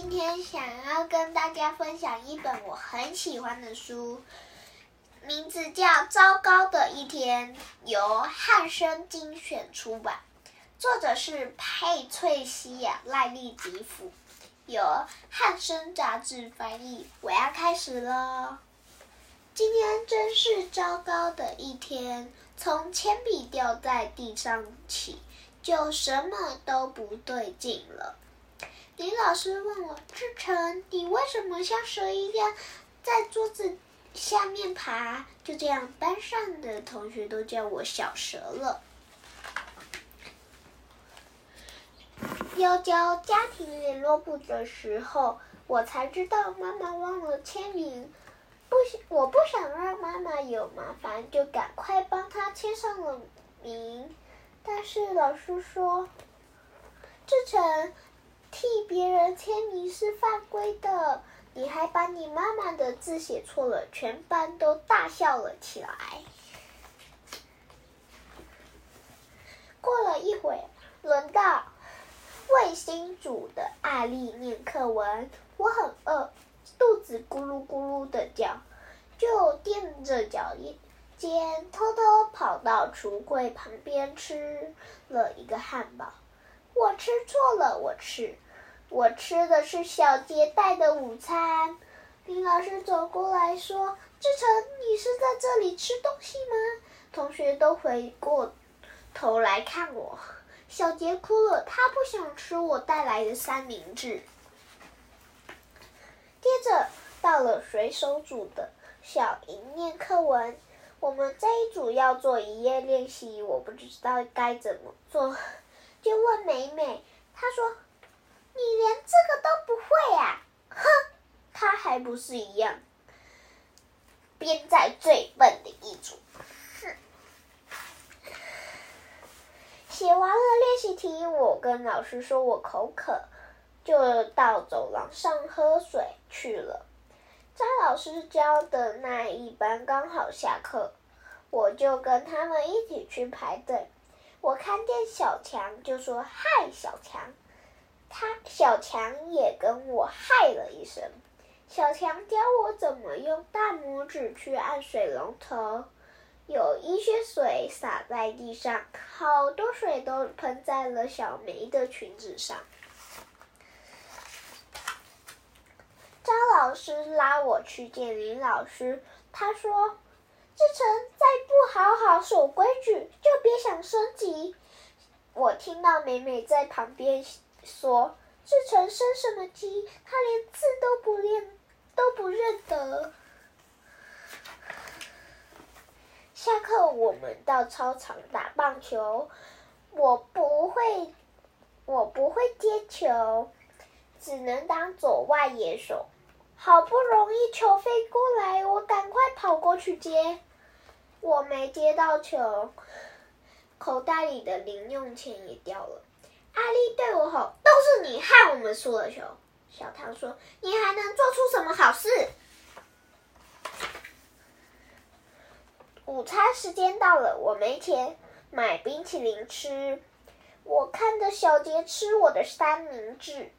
今天想要跟大家分享一本我很喜欢的书，名字叫《糟糕的一天》，由汉生精选出版，作者是佩翠西亚·赖利吉夫，由汉生杂志翻译。我要开始喽。今天真是糟糕的一天，从铅笔掉在地上起，就什么都不对劲了。李老师问我：“志成，你为什么像蛇一样在桌子下面爬？”就这样，班上的同学都叫我小蛇了。要交家庭联络簿的时候，我才知道妈妈忘了签名。不想，我不想让妈妈有麻烦，就赶快帮她签上了名。但是老师说：“志成。”替别人签名是犯规的，你还把你妈妈的字写错了，全班都大笑了起来。过了一会，轮到卫星组的艾丽念课文，我很饿，肚子咕噜咕噜的叫，就垫着脚尖偷偷跑到橱柜旁边吃了一个汉堡。我吃错了，我吃，我吃的是小杰带的午餐。林老师走过来说：“志成，你是在这里吃东西吗？”同学都回过头来看我。小杰哭了，他不想吃我带来的三明治。接着到了水手组的小莹念课文，我们这一组要做一页练习，我不知道该怎么做。就问美美，她说：“你连这个都不会呀？”哼，她还不是一样，编在最笨的一组。哼，写完了练习题，我跟老师说我口渴，就到走廊上喝水去了。张老师教的那一班刚好下课，我就跟他们一起去排队。我看见小强，就说：“嗨，小强。”他小强也跟我嗨了一声。小强教我怎么用大拇指去按水龙头，有一些水洒在地上，好多水都喷在了小梅的裙子上。张老师拉我去见林老师，他说。志成再不好好守规矩，就别想升级。我听到美美在旁边说：“志成升什么级？他连字都不练，都不认得。”下课，我们到操场打棒球。我不会，我不会接球，只能当左外野手。好不容易球飞过来，去接。我没接到球，口袋里的零用钱也掉了。阿丽对我吼：“都是你害我们输了球。”小唐说：“你还能做出什么好事？”午餐时间到了，我没钱买冰淇淋吃。我看着小杰吃我的三明治。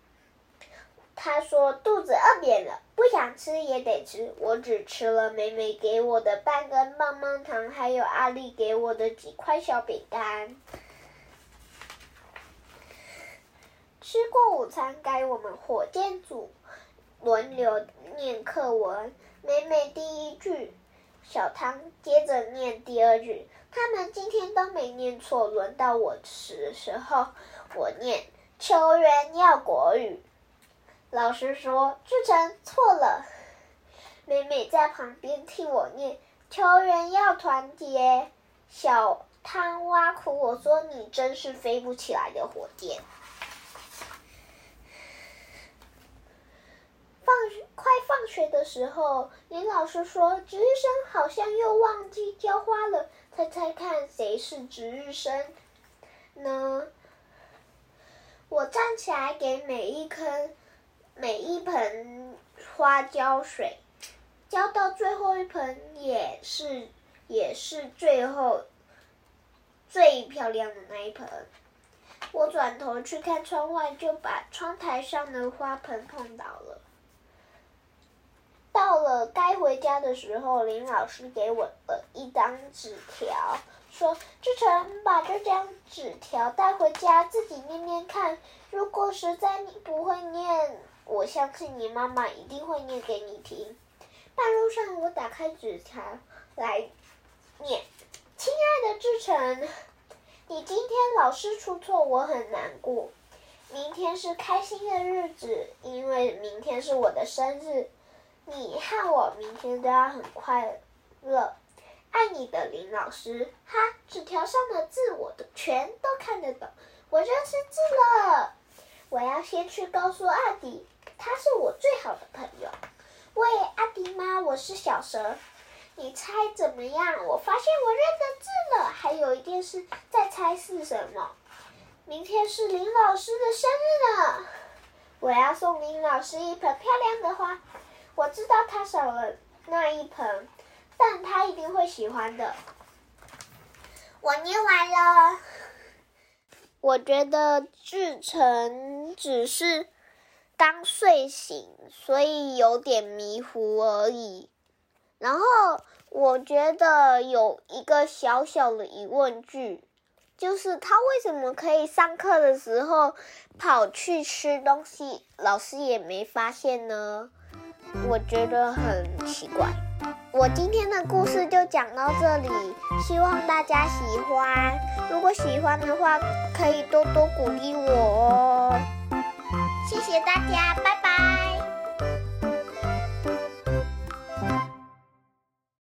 他说：“肚子饿扁了，不想吃也得吃。”我只吃了美美给我的半根棒棒糖，还有阿丽给我的几块小饼干。吃过午餐，该我们火箭组轮流念课文。美美第一句，小汤接着念第二句。他们今天都没念错，轮到我的时候，我念球员要国语。老师说：“志成错了。”美美在旁边替我念：“球员要团结。”小汤挖苦我说：“你真是飞不起来的火箭。”放快放学的时候，林老师说：“值日生好像又忘记浇花了。”猜猜看，谁是值日生呢？我站起来给每一颗。每一盆花浇水，浇到最后一盆也是也是最后最漂亮的那一盆。我转头去看窗外，就把窗台上的花盆碰倒了。到了该回家的时候，林老师给我了一张纸条，说：“志成，把这张纸条带回家，自己念念看。如果实在你不会念，我相信你妈妈一定会念给你听。”半路上，我打开纸条来念：“亲爱的志成，你今天老是出错，我很难过。明天是开心的日子，因为明天是我的生日。”你和我明天都要很快乐，爱你的林老师。哈，纸条上的字我都全都看得懂，我认识字了。我要先去告诉阿迪，他是我最好的朋友。喂，阿迪妈，我是小蛇，你猜怎么样？我发现我认得字了。还有一件事，在猜是什么？明天是林老师的生日呢，我要送林老师一盆漂亮的花。我知道他少了那一盆，但他一定会喜欢的。我念完了。我觉得志成只是刚睡醒，所以有点迷糊而已。然后我觉得有一个小小的疑问句，就是他为什么可以上课的时候跑去吃东西，老师也没发现呢？我觉得很奇怪。我今天的故事就讲到这里，希望大家喜欢。如果喜欢的话，可以多多鼓励我哦。谢谢大家，拜拜。